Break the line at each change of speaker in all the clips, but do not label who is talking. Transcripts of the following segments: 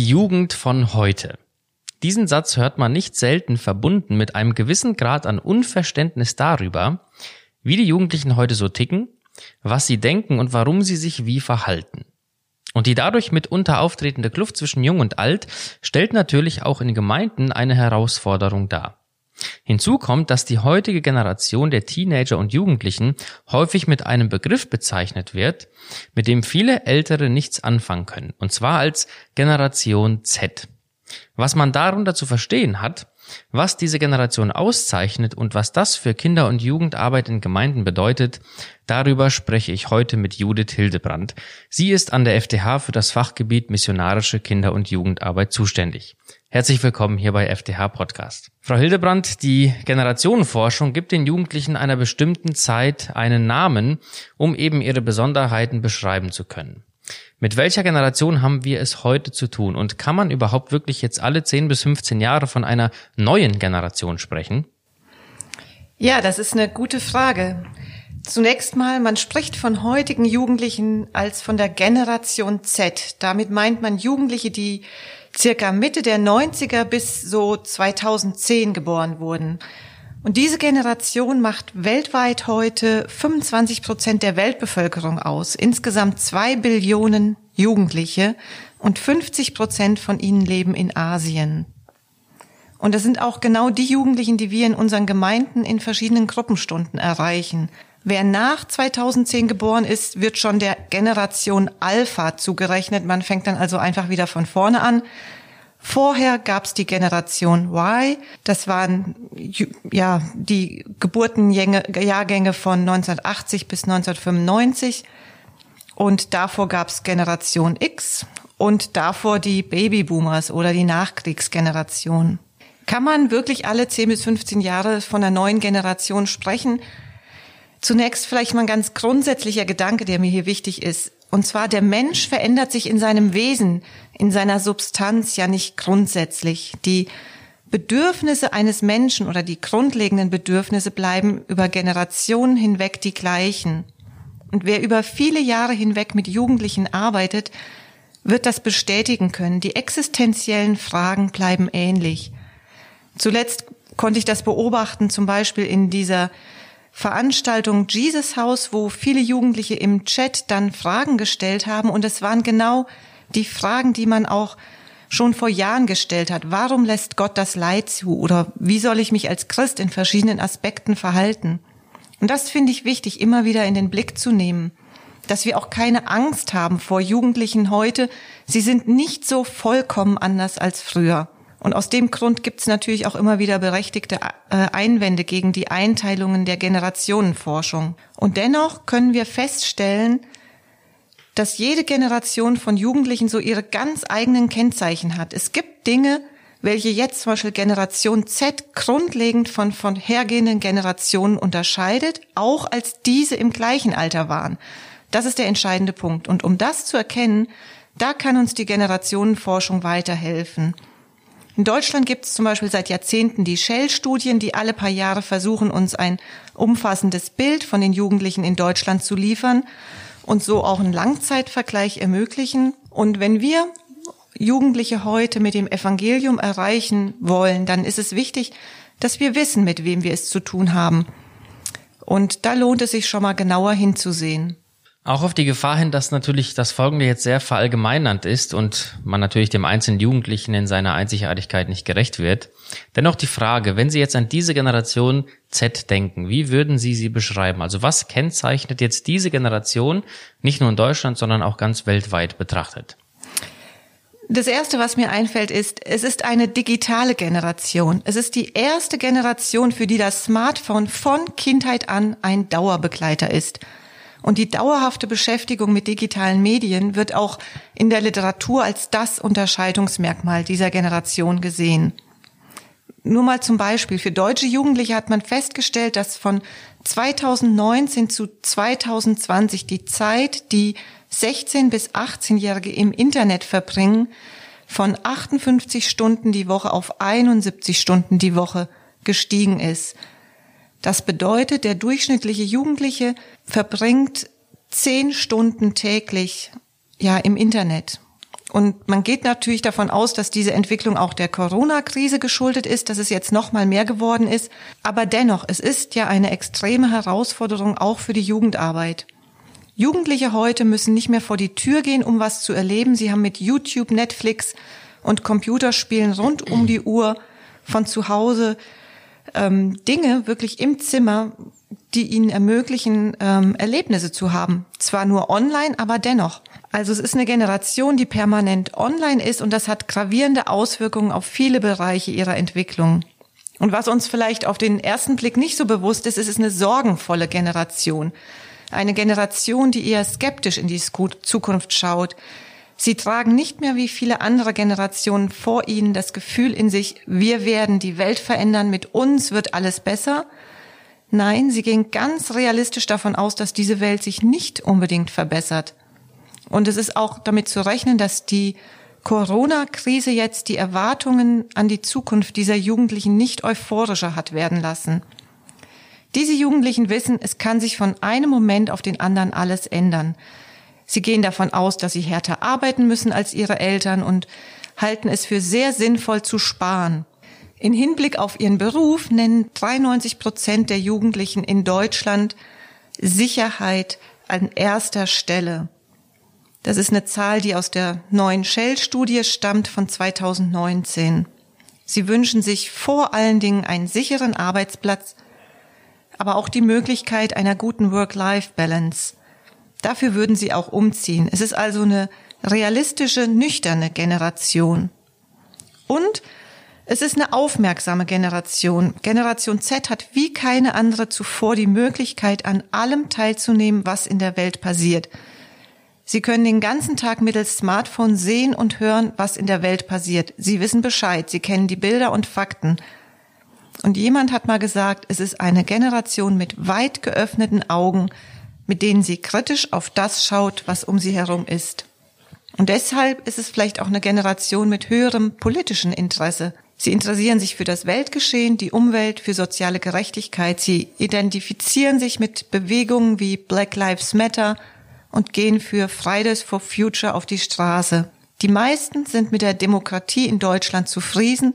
Die Jugend von heute. Diesen Satz hört man nicht selten verbunden mit einem gewissen Grad an Unverständnis darüber, wie die Jugendlichen heute so ticken, was sie denken und warum sie sich wie verhalten. Und die dadurch mitunter auftretende Kluft zwischen Jung und Alt stellt natürlich auch in Gemeinden eine Herausforderung dar. Hinzu kommt, dass die heutige Generation der Teenager und Jugendlichen häufig mit einem Begriff bezeichnet wird, mit dem viele Ältere nichts anfangen können, und zwar als Generation Z. Was man darunter zu verstehen hat, was diese Generation auszeichnet und was das für Kinder- und Jugendarbeit in Gemeinden bedeutet, darüber spreche ich heute mit Judith Hildebrand. Sie ist an der FTH für das Fachgebiet missionarische Kinder- und Jugendarbeit zuständig. Herzlich willkommen hier bei FTH Podcast. Frau Hildebrand, die Generationenforschung gibt den Jugendlichen einer bestimmten Zeit einen Namen, um eben ihre Besonderheiten beschreiben zu können. Mit welcher Generation haben wir es heute zu tun? Und kann man überhaupt wirklich jetzt alle 10 bis 15 Jahre von einer neuen Generation sprechen?
Ja, das ist eine gute Frage. Zunächst mal, man spricht von heutigen Jugendlichen als von der Generation Z. Damit meint man Jugendliche, die circa Mitte der 90er bis so 2010 geboren wurden. Und diese Generation macht weltweit heute 25 Prozent der Weltbevölkerung aus. Insgesamt zwei Billionen Jugendliche und 50 Prozent von ihnen leben in Asien. Und das sind auch genau die Jugendlichen, die wir in unseren Gemeinden in verschiedenen Gruppenstunden erreichen. Wer nach 2010 geboren ist, wird schon der Generation Alpha zugerechnet. Man fängt dann also einfach wieder von vorne an. Vorher gab's die Generation Y. Das waren ja die Geburtenjahrgänge von 1980 bis 1995. Und davor gab's Generation X und davor die Babyboomers oder die Nachkriegsgeneration. Kann man wirklich alle 10 bis 15 Jahre von einer neuen Generation sprechen? Zunächst vielleicht mal ein ganz grundsätzlicher Gedanke, der mir hier wichtig ist. Und zwar der Mensch verändert sich in seinem Wesen, in seiner Substanz ja nicht grundsätzlich. Die Bedürfnisse eines Menschen oder die grundlegenden Bedürfnisse bleiben über Generationen hinweg die gleichen. Und wer über viele Jahre hinweg mit Jugendlichen arbeitet, wird das bestätigen können. Die existenziellen Fragen bleiben ähnlich. Zuletzt konnte ich das beobachten, zum Beispiel in dieser Veranstaltung Jesus House, wo viele Jugendliche im Chat dann Fragen gestellt haben. Und es waren genau die Fragen, die man auch schon vor Jahren gestellt hat. Warum lässt Gott das Leid zu? Oder wie soll ich mich als Christ in verschiedenen Aspekten verhalten? Und das finde ich wichtig, immer wieder in den Blick zu nehmen, dass wir auch keine Angst haben vor Jugendlichen heute. Sie sind nicht so vollkommen anders als früher. Und aus dem Grund gibt es natürlich auch immer wieder berechtigte äh, Einwände gegen die Einteilungen der Generationenforschung. Und dennoch können wir feststellen, dass jede Generation von Jugendlichen so ihre ganz eigenen Kennzeichen hat. Es gibt Dinge, welche jetzt zum Beispiel Generation Z grundlegend von, von hergehenden Generationen unterscheidet, auch als diese im gleichen Alter waren. Das ist der entscheidende Punkt. Und um das zu erkennen, da kann uns die Generationenforschung weiterhelfen. In Deutschland gibt es zum Beispiel seit Jahrzehnten die Shell-Studien, die alle paar Jahre versuchen, uns ein umfassendes Bild von den Jugendlichen in Deutschland zu liefern und so auch einen Langzeitvergleich ermöglichen. Und wenn wir Jugendliche heute mit dem Evangelium erreichen wollen, dann ist es wichtig, dass wir wissen, mit wem wir es zu tun haben. Und da lohnt es sich schon mal genauer hinzusehen.
Auch auf die Gefahr hin, dass natürlich das Folgende jetzt sehr verallgemeinernd ist und man natürlich dem einzelnen Jugendlichen in seiner Einzigartigkeit nicht gerecht wird. Dennoch die Frage, wenn Sie jetzt an diese Generation Z denken, wie würden Sie sie beschreiben? Also was kennzeichnet jetzt diese Generation nicht nur in Deutschland, sondern auch ganz weltweit betrachtet?
Das erste, was mir einfällt, ist, es ist eine digitale Generation. Es ist die erste Generation, für die das Smartphone von Kindheit an ein Dauerbegleiter ist. Und die dauerhafte Beschäftigung mit digitalen Medien wird auch in der Literatur als das Unterscheidungsmerkmal dieser Generation gesehen. Nur mal zum Beispiel. Für deutsche Jugendliche hat man festgestellt, dass von 2019 zu 2020 die Zeit, die 16 bis 18-Jährige im Internet verbringen, von 58 Stunden die Woche auf 71 Stunden die Woche gestiegen ist. Das bedeutet, der durchschnittliche Jugendliche verbringt zehn Stunden täglich ja im Internet. Und man geht natürlich davon aus, dass diese Entwicklung auch der Corona-Krise geschuldet ist, dass es jetzt noch mal mehr geworden ist. Aber dennoch, es ist ja eine extreme Herausforderung auch für die Jugendarbeit. Jugendliche heute müssen nicht mehr vor die Tür gehen, um was zu erleben. Sie haben mit YouTube, Netflix und Computerspielen rund um die Uhr von zu Hause ähm, Dinge wirklich im Zimmer, die ihnen ermöglichen, ähm, Erlebnisse zu haben. Zwar nur online, aber dennoch. Also es ist eine Generation, die permanent online ist und das hat gravierende Auswirkungen auf viele Bereiche ihrer Entwicklung. Und was uns vielleicht auf den ersten Blick nicht so bewusst ist, ist es eine sorgenvolle Generation. Eine Generation, die eher skeptisch in die Zukunft schaut, Sie tragen nicht mehr wie viele andere Generationen vor ihnen das Gefühl in sich, wir werden die Welt verändern, mit uns wird alles besser. Nein, sie gehen ganz realistisch davon aus, dass diese Welt sich nicht unbedingt verbessert. Und es ist auch damit zu rechnen, dass die Corona-Krise jetzt die Erwartungen an die Zukunft dieser Jugendlichen nicht euphorischer hat werden lassen. Diese Jugendlichen wissen, es kann sich von einem Moment auf den anderen alles ändern. Sie gehen davon aus, dass sie härter arbeiten müssen als ihre Eltern und halten es für sehr sinnvoll zu sparen. In Hinblick auf ihren Beruf nennen 93 Prozent der Jugendlichen in Deutschland Sicherheit an erster Stelle. Das ist eine Zahl, die aus der neuen Shell-Studie stammt von 2019. Sie wünschen sich vor allen Dingen einen sicheren Arbeitsplatz, aber auch die Möglichkeit einer guten Work-Life-Balance. Dafür würden sie auch umziehen. Es ist also eine realistische, nüchterne Generation. Und es ist eine aufmerksame Generation. Generation Z hat wie keine andere zuvor die Möglichkeit, an allem teilzunehmen, was in der Welt passiert. Sie können den ganzen Tag mittels Smartphone sehen und hören, was in der Welt passiert. Sie wissen Bescheid, sie kennen die Bilder und Fakten. Und jemand hat mal gesagt, es ist eine Generation mit weit geöffneten Augen, mit denen sie kritisch auf das schaut, was um sie herum ist. Und deshalb ist es vielleicht auch eine Generation mit höherem politischen Interesse. Sie interessieren sich für das Weltgeschehen, die Umwelt, für soziale Gerechtigkeit. Sie identifizieren sich mit Bewegungen wie Black Lives Matter und gehen für Fridays for Future auf die Straße. Die meisten sind mit der Demokratie in Deutschland zufrieden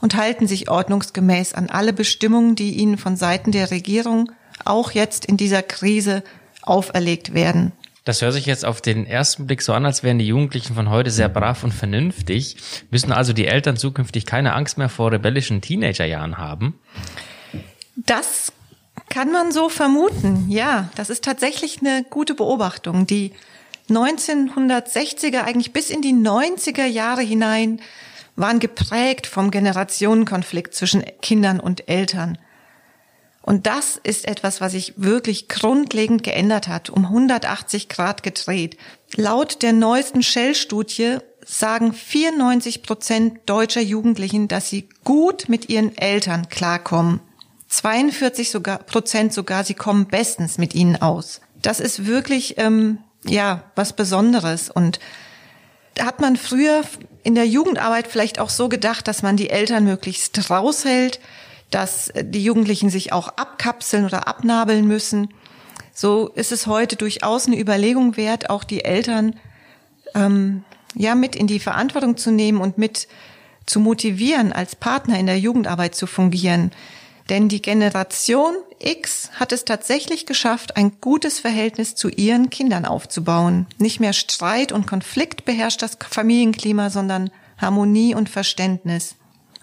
und halten sich ordnungsgemäß an alle Bestimmungen, die ihnen von Seiten der Regierung auch jetzt in dieser Krise auferlegt werden.
Das hört sich jetzt auf den ersten Blick so an, als wären die Jugendlichen von heute sehr brav und vernünftig. Müssen also die Eltern zukünftig keine Angst mehr vor rebellischen Teenagerjahren haben?
Das kann man so vermuten. Ja, das ist tatsächlich eine gute Beobachtung. Die 1960er, eigentlich bis in die 90er Jahre hinein, waren geprägt vom Generationenkonflikt zwischen Kindern und Eltern. Und das ist etwas, was sich wirklich grundlegend geändert hat, um 180 Grad gedreht. Laut der neuesten Shell-Studie sagen 94 Prozent deutscher Jugendlichen, dass sie gut mit ihren Eltern klarkommen. 42 sogar, Prozent sogar, sie kommen bestens mit ihnen aus. Das ist wirklich, ähm, ja, was Besonderes. Und da hat man früher in der Jugendarbeit vielleicht auch so gedacht, dass man die Eltern möglichst raushält, dass die Jugendlichen sich auch abkapseln oder abnabeln müssen. So ist es heute durchaus eine Überlegung wert, auch die Eltern ähm, ja mit in die Verantwortung zu nehmen und mit zu motivieren, als Partner in der Jugendarbeit zu fungieren. Denn die Generation X hat es tatsächlich geschafft, ein gutes Verhältnis zu ihren Kindern aufzubauen. Nicht mehr Streit und Konflikt beherrscht das Familienklima, sondern Harmonie und Verständnis.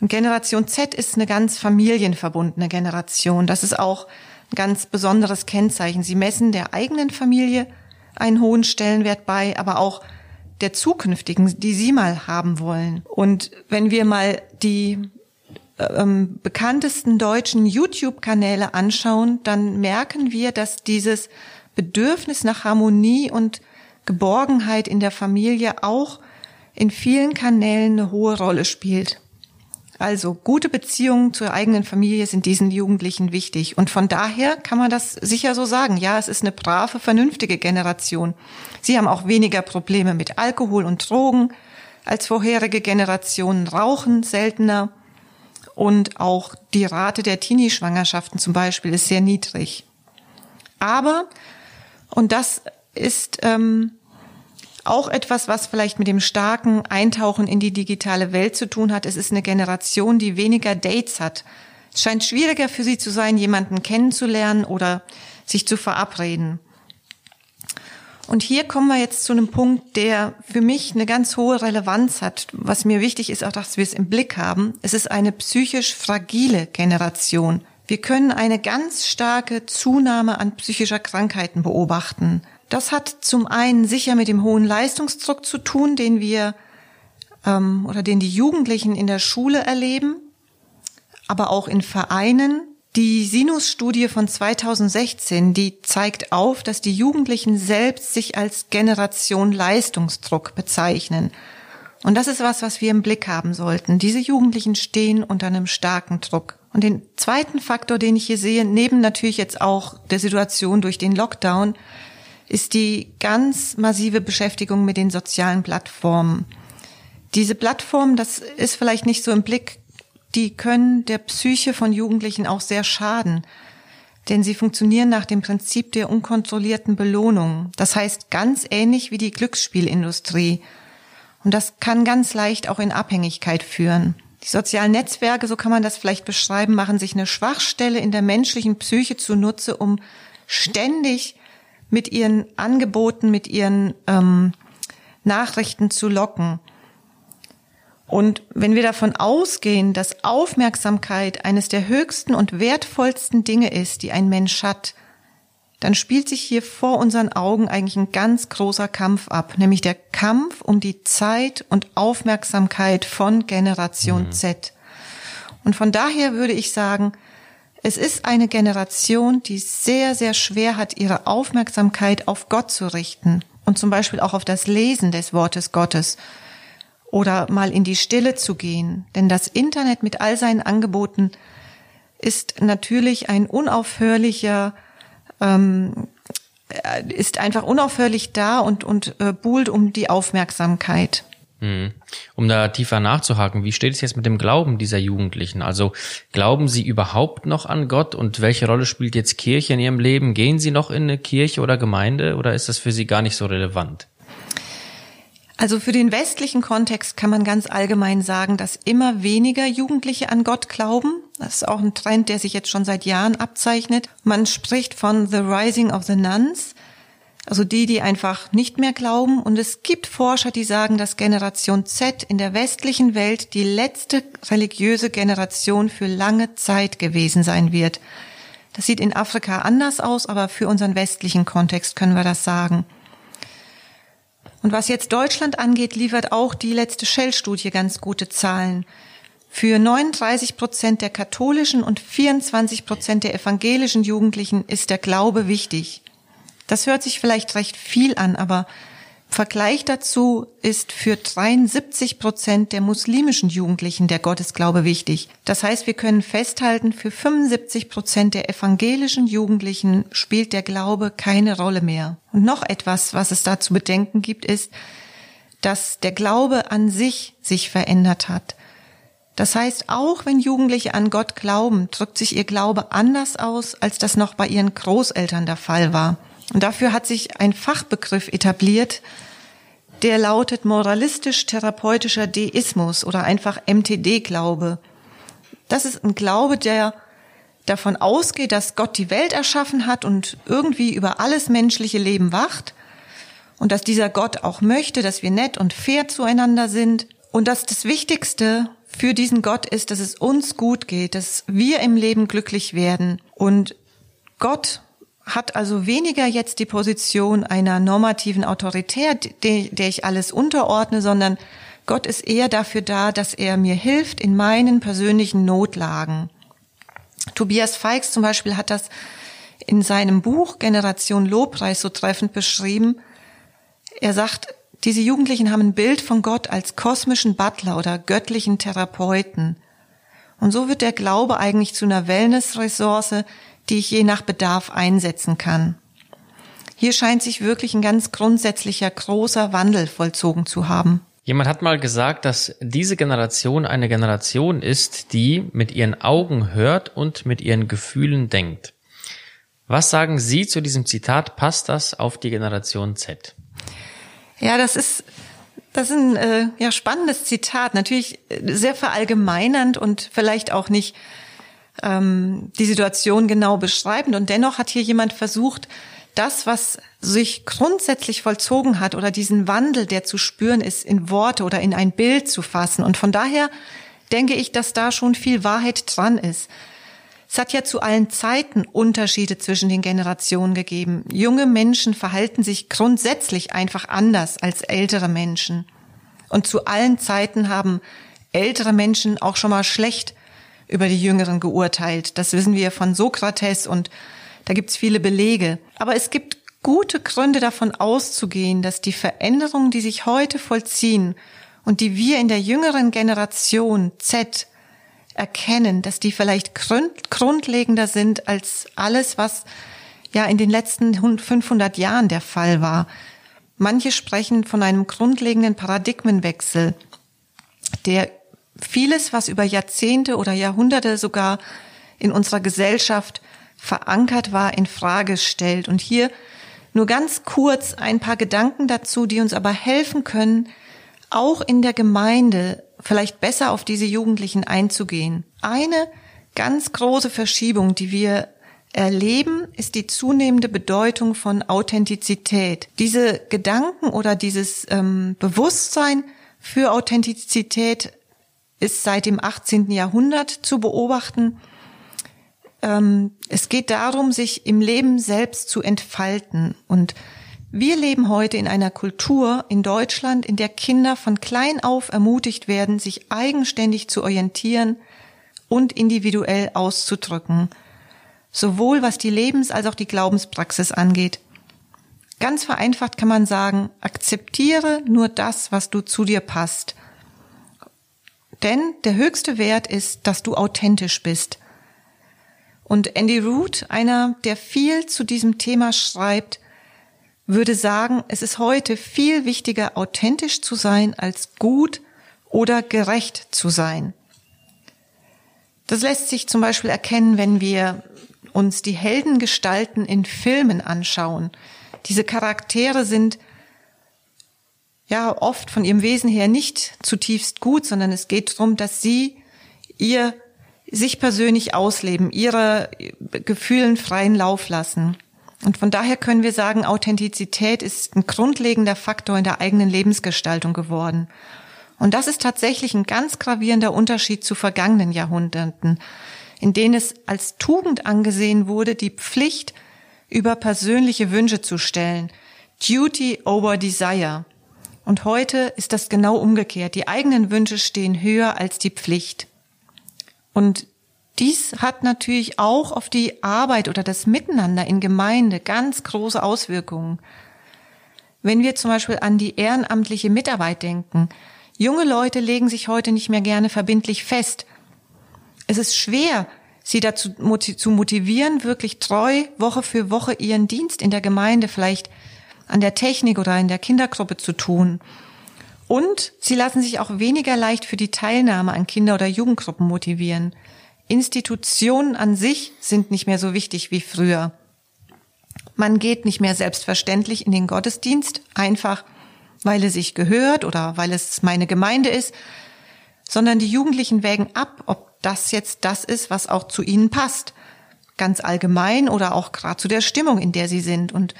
Und Generation Z ist eine ganz familienverbundene Generation. Das ist auch ein ganz besonderes Kennzeichen. Sie messen der eigenen Familie einen hohen Stellenwert bei, aber auch der zukünftigen, die sie mal haben wollen. Und wenn wir mal die ähm, bekanntesten deutschen YouTube-Kanäle anschauen, dann merken wir, dass dieses Bedürfnis nach Harmonie und Geborgenheit in der Familie auch in vielen Kanälen eine hohe Rolle spielt. Also gute Beziehungen zur eigenen Familie sind diesen Jugendlichen wichtig. Und von daher kann man das sicher so sagen. Ja, es ist eine brave, vernünftige Generation. Sie haben auch weniger Probleme mit Alkohol und Drogen als vorherige Generationen, rauchen seltener. Und auch die Rate der Teenie-Schwangerschaften zum Beispiel ist sehr niedrig. Aber, und das ist ähm, auch etwas, was vielleicht mit dem starken Eintauchen in die digitale Welt zu tun hat. Es ist eine Generation, die weniger Dates hat. Es scheint schwieriger für sie zu sein, jemanden kennenzulernen oder sich zu verabreden. Und hier kommen wir jetzt zu einem Punkt, der für mich eine ganz hohe Relevanz hat. Was mir wichtig ist, auch dass wir es im Blick haben. Es ist eine psychisch fragile Generation. Wir können eine ganz starke Zunahme an psychischer Krankheiten beobachten. Das hat zum einen sicher mit dem hohen Leistungsdruck zu tun, den wir ähm, oder den die Jugendlichen in der Schule erleben, aber auch in Vereinen. Die Sinus-Studie von 2016, die zeigt auf, dass die Jugendlichen selbst sich als Generation Leistungsdruck bezeichnen. Und das ist was, was wir im Blick haben sollten. Diese Jugendlichen stehen unter einem starken Druck. Und den zweiten Faktor, den ich hier sehe, neben natürlich jetzt auch der Situation durch den Lockdown, ist die ganz massive Beschäftigung mit den sozialen Plattformen. Diese Plattformen, das ist vielleicht nicht so im Blick, die können der Psyche von Jugendlichen auch sehr schaden. Denn sie funktionieren nach dem Prinzip der unkontrollierten Belohnung. Das heißt ganz ähnlich wie die Glücksspielindustrie. Und das kann ganz leicht auch in Abhängigkeit führen. Die sozialen Netzwerke, so kann man das vielleicht beschreiben, machen sich eine Schwachstelle in der menschlichen Psyche zunutze, um ständig mit ihren Angeboten, mit ihren ähm, Nachrichten zu locken. Und wenn wir davon ausgehen, dass Aufmerksamkeit eines der höchsten und wertvollsten Dinge ist, die ein Mensch hat, dann spielt sich hier vor unseren Augen eigentlich ein ganz großer Kampf ab, nämlich der Kampf um die Zeit und Aufmerksamkeit von Generation mhm. Z. Und von daher würde ich sagen, es ist eine Generation, die sehr, sehr schwer hat, ihre Aufmerksamkeit auf Gott zu richten und zum Beispiel auch auf das Lesen des Wortes Gottes oder mal in die Stille zu gehen. Denn das Internet mit all seinen Angeboten ist natürlich ein unaufhörlicher, ähm, ist einfach unaufhörlich da und, und äh, buhlt um die Aufmerksamkeit.
Hm. Um da tiefer nachzuhaken, wie steht es jetzt mit dem Glauben dieser Jugendlichen? Also glauben sie überhaupt noch an Gott und welche Rolle spielt jetzt Kirche in ihrem Leben? Gehen sie noch in eine Kirche oder Gemeinde oder ist das für sie gar nicht so relevant?
Also für den westlichen Kontext kann man ganz allgemein sagen, dass immer weniger Jugendliche an Gott glauben. Das ist auch ein Trend, der sich jetzt schon seit Jahren abzeichnet. Man spricht von The Rising of the Nuns. Also die, die einfach nicht mehr glauben. Und es gibt Forscher, die sagen, dass Generation Z in der westlichen Welt die letzte religiöse Generation für lange Zeit gewesen sein wird. Das sieht in Afrika anders aus, aber für unseren westlichen Kontext können wir das sagen. Und was jetzt Deutschland angeht, liefert auch die letzte Shell-Studie ganz gute Zahlen. Für 39 Prozent der katholischen und 24 Prozent der evangelischen Jugendlichen ist der Glaube wichtig. Das hört sich vielleicht recht viel an, aber Vergleich dazu ist für 73 Prozent der muslimischen Jugendlichen der Gottesglaube wichtig. Das heißt, wir können festhalten, für 75 Prozent der evangelischen Jugendlichen spielt der Glaube keine Rolle mehr. Und noch etwas, was es da zu bedenken gibt, ist, dass der Glaube an sich sich verändert hat. Das heißt, auch wenn Jugendliche an Gott glauben, drückt sich ihr Glaube anders aus, als das noch bei ihren Großeltern der Fall war. Und dafür hat sich ein Fachbegriff etabliert, der lautet moralistisch-therapeutischer Deismus oder einfach MTD-Glaube. Das ist ein Glaube, der davon ausgeht, dass Gott die Welt erschaffen hat und irgendwie über alles menschliche Leben wacht und dass dieser Gott auch möchte, dass wir nett und fair zueinander sind und dass das Wichtigste für diesen Gott ist, dass es uns gut geht, dass wir im Leben glücklich werden und Gott hat also weniger jetzt die Position einer normativen Autorität, der, der ich alles unterordne, sondern Gott ist eher dafür da, dass er mir hilft in meinen persönlichen Notlagen. Tobias Feix zum Beispiel hat das in seinem Buch Generation Lobpreis so treffend beschrieben. Er sagt, diese Jugendlichen haben ein Bild von Gott als kosmischen Butler oder göttlichen Therapeuten. Und so wird der Glaube eigentlich zu einer Wellness-Ressource, die ich je nach Bedarf einsetzen kann. Hier scheint sich wirklich ein ganz grundsätzlicher großer Wandel vollzogen zu haben.
Jemand hat mal gesagt, dass diese Generation eine Generation ist, die mit ihren Augen hört und mit ihren Gefühlen denkt. Was sagen Sie zu diesem Zitat? Passt das auf die Generation Z?
Ja, das ist das ist ein äh, ja, spannendes Zitat, natürlich sehr verallgemeinernd und vielleicht auch nicht ähm, die Situation genau beschreibend. Und dennoch hat hier jemand versucht, das, was sich grundsätzlich vollzogen hat oder diesen Wandel, der zu spüren ist, in Worte oder in ein Bild zu fassen. Und von daher denke ich, dass da schon viel Wahrheit dran ist. Es hat ja zu allen Zeiten Unterschiede zwischen den Generationen gegeben. Junge Menschen verhalten sich grundsätzlich einfach anders als ältere Menschen. Und zu allen Zeiten haben ältere Menschen auch schon mal schlecht über die Jüngeren geurteilt. Das wissen wir von Sokrates und da gibt's viele Belege. Aber es gibt gute Gründe davon auszugehen, dass die Veränderungen, die sich heute vollziehen und die wir in der jüngeren Generation Z erkennen, dass die vielleicht grundlegender sind als alles, was ja in den letzten 500 Jahren der Fall war. Manche sprechen von einem grundlegenden Paradigmenwechsel, der vieles, was über Jahrzehnte oder Jahrhunderte sogar in unserer Gesellschaft verankert war, in Frage stellt. Und hier nur ganz kurz ein paar Gedanken dazu, die uns aber helfen können, auch in der Gemeinde vielleicht besser auf diese Jugendlichen einzugehen. Eine ganz große Verschiebung, die wir erleben, ist die zunehmende Bedeutung von Authentizität. Diese Gedanken oder dieses ähm, Bewusstsein für Authentizität ist seit dem 18. Jahrhundert zu beobachten. Ähm, es geht darum, sich im Leben selbst zu entfalten und wir leben heute in einer Kultur in Deutschland, in der Kinder von klein auf ermutigt werden, sich eigenständig zu orientieren und individuell auszudrücken, sowohl was die Lebens- als auch die Glaubenspraxis angeht. Ganz vereinfacht kann man sagen, akzeptiere nur das, was du zu dir passt. Denn der höchste Wert ist, dass du authentisch bist. Und Andy Root, einer, der viel zu diesem Thema schreibt, würde sagen, es ist heute viel wichtiger, authentisch zu sein, als gut oder gerecht zu sein. Das lässt sich zum Beispiel erkennen, wenn wir uns die Heldengestalten in Filmen anschauen. Diese Charaktere sind ja oft von ihrem Wesen her nicht zutiefst gut, sondern es geht darum, dass sie ihr sich persönlich ausleben, ihre Gefühlen freien Lauf lassen. Und von daher können wir sagen, Authentizität ist ein grundlegender Faktor in der eigenen Lebensgestaltung geworden. Und das ist tatsächlich ein ganz gravierender Unterschied zu vergangenen Jahrhunderten, in denen es als Tugend angesehen wurde, die Pflicht über persönliche Wünsche zu stellen. Duty over Desire. Und heute ist das genau umgekehrt. Die eigenen Wünsche stehen höher als die Pflicht. Und dies hat natürlich auch auf die Arbeit oder das Miteinander in Gemeinde ganz große Auswirkungen. Wenn wir zum Beispiel an die ehrenamtliche Mitarbeit denken, junge Leute legen sich heute nicht mehr gerne verbindlich fest. Es ist schwer, sie dazu zu motivieren, wirklich treu Woche für Woche ihren Dienst in der Gemeinde, vielleicht an der Technik oder in der Kindergruppe zu tun. Und sie lassen sich auch weniger leicht für die Teilnahme an Kinder- oder Jugendgruppen motivieren. Institutionen an sich sind nicht mehr so wichtig wie früher. Man geht nicht mehr selbstverständlich in den Gottesdienst, einfach weil es sich gehört oder weil es meine Gemeinde ist, sondern die Jugendlichen wägen ab, ob das jetzt das ist, was auch zu ihnen passt. Ganz allgemein oder auch gerade zu der Stimmung, in der sie sind. Und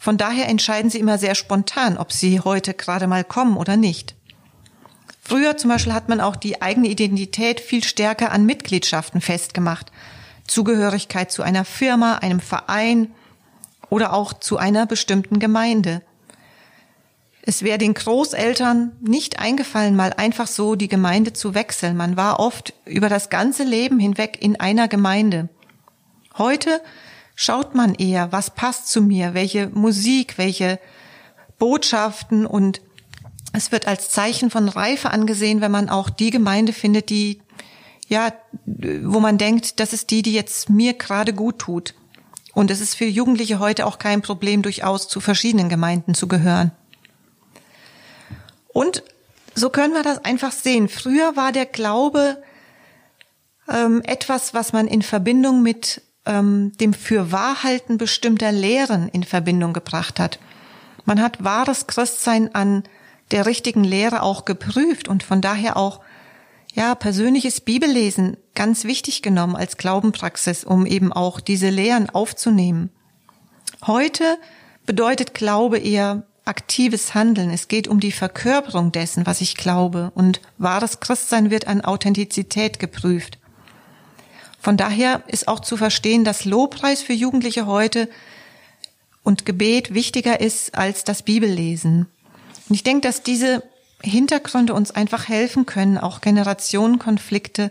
von daher entscheiden sie immer sehr spontan, ob sie heute gerade mal kommen oder nicht. Früher zum Beispiel hat man auch die eigene Identität viel stärker an Mitgliedschaften festgemacht. Zugehörigkeit zu einer Firma, einem Verein oder auch zu einer bestimmten Gemeinde. Es wäre den Großeltern nicht eingefallen, mal einfach so die Gemeinde zu wechseln. Man war oft über das ganze Leben hinweg in einer Gemeinde. Heute schaut man eher, was passt zu mir, welche Musik, welche Botschaften und es wird als Zeichen von Reife angesehen, wenn man auch die Gemeinde findet, die, ja, wo man denkt, das ist die, die jetzt mir gerade gut tut. Und es ist für Jugendliche heute auch kein Problem, durchaus zu verschiedenen Gemeinden zu gehören. Und so können wir das einfach sehen. Früher war der Glaube ähm, etwas, was man in Verbindung mit ähm, dem Fürwahrhalten bestimmter Lehren in Verbindung gebracht hat. Man hat wahres Christsein an der richtigen Lehre auch geprüft und von daher auch ja, persönliches Bibellesen ganz wichtig genommen als Glaubenpraxis, um eben auch diese Lehren aufzunehmen. Heute bedeutet Glaube eher aktives Handeln. Es geht um die Verkörperung dessen, was ich glaube. Und wahres Christsein wird an Authentizität geprüft. Von daher ist auch zu verstehen, dass Lobpreis für Jugendliche heute und Gebet wichtiger ist als das Bibellesen. Und ich denke, dass diese Hintergründe uns einfach helfen können, auch Generationenkonflikte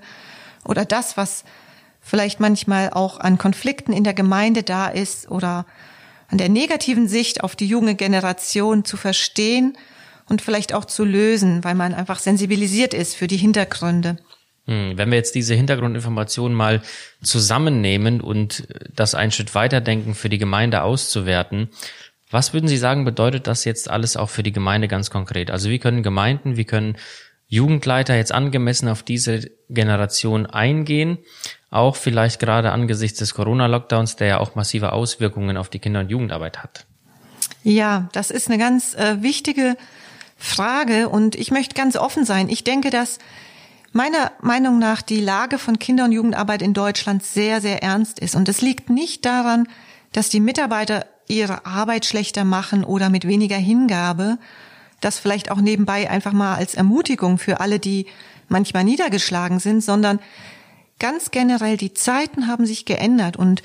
oder das, was vielleicht manchmal auch an Konflikten in der Gemeinde da ist oder an der negativen Sicht auf die junge Generation zu verstehen und vielleicht auch zu lösen, weil man einfach sensibilisiert ist für die Hintergründe.
Hm, wenn wir jetzt diese Hintergrundinformationen mal zusammennehmen und das einen Schritt weiterdenken, für die Gemeinde auszuwerten, was würden Sie sagen, bedeutet das jetzt alles auch für die Gemeinde ganz konkret? Also wie können Gemeinden, wie können Jugendleiter jetzt angemessen auf diese Generation eingehen? Auch vielleicht gerade angesichts des Corona-Lockdowns, der ja auch massive Auswirkungen auf die Kinder- und Jugendarbeit hat.
Ja, das ist eine ganz äh, wichtige Frage und ich möchte ganz offen sein. Ich denke, dass meiner Meinung nach die Lage von Kinder- und Jugendarbeit in Deutschland sehr, sehr ernst ist. Und es liegt nicht daran, dass die Mitarbeiter ihre Arbeit schlechter machen oder mit weniger Hingabe. Das vielleicht auch nebenbei einfach mal als Ermutigung für alle, die manchmal niedergeschlagen sind, sondern ganz generell, die Zeiten haben sich geändert und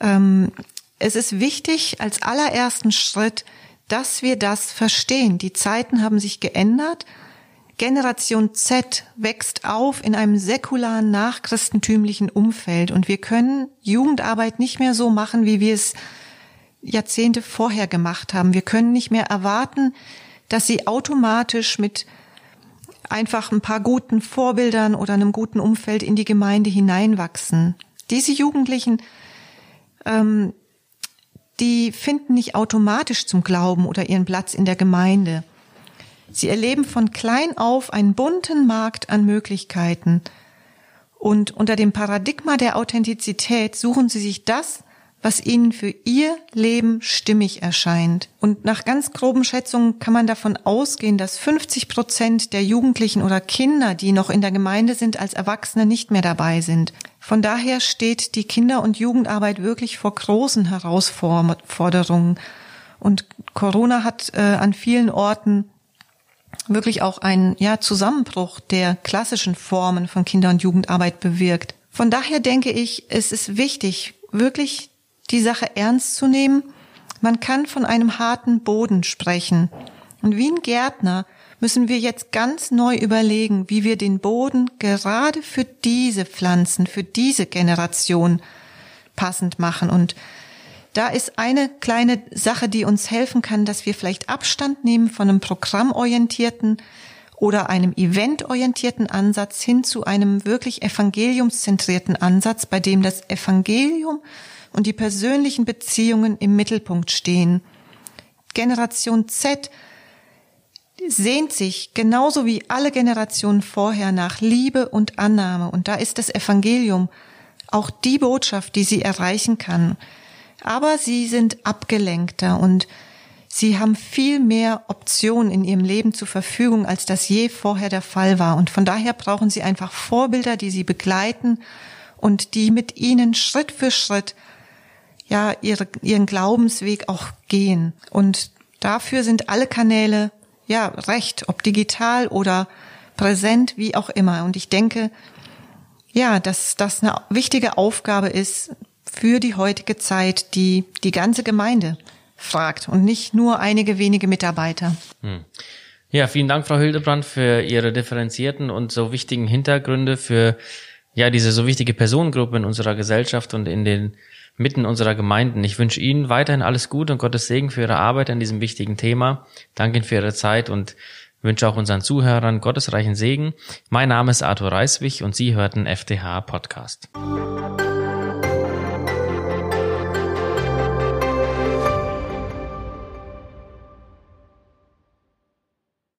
ähm, es ist wichtig als allerersten Schritt, dass wir das verstehen. Die Zeiten haben sich geändert. Generation Z wächst auf in einem säkularen, nachchristentümlichen Umfeld und wir können Jugendarbeit nicht mehr so machen, wie wir es Jahrzehnte vorher gemacht haben. Wir können nicht mehr erwarten, dass sie automatisch mit einfach ein paar guten Vorbildern oder einem guten Umfeld in die Gemeinde hineinwachsen. Diese Jugendlichen, ähm, die finden nicht automatisch zum Glauben oder ihren Platz in der Gemeinde. Sie erleben von klein auf einen bunten Markt an Möglichkeiten. Und unter dem Paradigma der Authentizität suchen sie sich das, was ihnen für ihr Leben stimmig erscheint. Und nach ganz groben Schätzungen kann man davon ausgehen, dass 50 Prozent der Jugendlichen oder Kinder, die noch in der Gemeinde sind, als Erwachsene nicht mehr dabei sind. Von daher steht die Kinder- und Jugendarbeit wirklich vor großen Herausforderungen. Und Corona hat äh, an vielen Orten wirklich auch einen ja, Zusammenbruch der klassischen Formen von Kinder- und Jugendarbeit bewirkt. Von daher denke ich, es ist wichtig, wirklich die Sache ernst zu nehmen. Man kann von einem harten Boden sprechen. Und wie ein Gärtner müssen wir jetzt ganz neu überlegen, wie wir den Boden gerade für diese Pflanzen, für diese Generation passend machen. Und da ist eine kleine Sache, die uns helfen kann, dass wir vielleicht Abstand nehmen von einem programmorientierten oder einem eventorientierten Ansatz hin zu einem wirklich evangeliumszentrierten Ansatz, bei dem das Evangelium und die persönlichen Beziehungen im Mittelpunkt stehen. Generation Z sehnt sich genauso wie alle Generationen vorher nach Liebe und Annahme. Und da ist das Evangelium auch die Botschaft, die sie erreichen kann. Aber sie sind abgelenkter und sie haben viel mehr Optionen in ihrem Leben zur Verfügung, als das je vorher der Fall war. Und von daher brauchen sie einfach Vorbilder, die sie begleiten und die mit ihnen Schritt für Schritt ja ihre, ihren Glaubensweg auch gehen. Und dafür sind alle Kanäle ja recht, ob digital oder präsent, wie auch immer. Und ich denke, ja, dass das eine wichtige Aufgabe ist für die heutige Zeit, die die ganze Gemeinde fragt und nicht nur einige wenige Mitarbeiter. Hm.
Ja, vielen Dank, Frau Hildebrand, für Ihre differenzierten und so wichtigen Hintergründe für ja diese so wichtige Personengruppe in unserer Gesellschaft und in den mitten unserer Gemeinden. Ich wünsche Ihnen weiterhin alles Gute und Gottes Segen für Ihre Arbeit an diesem wichtigen Thema. Danke Ihnen für Ihre Zeit und wünsche auch unseren Zuhörern gottesreichen Segen. Mein Name ist Arthur Reiswig und Sie hörten FDH Podcast.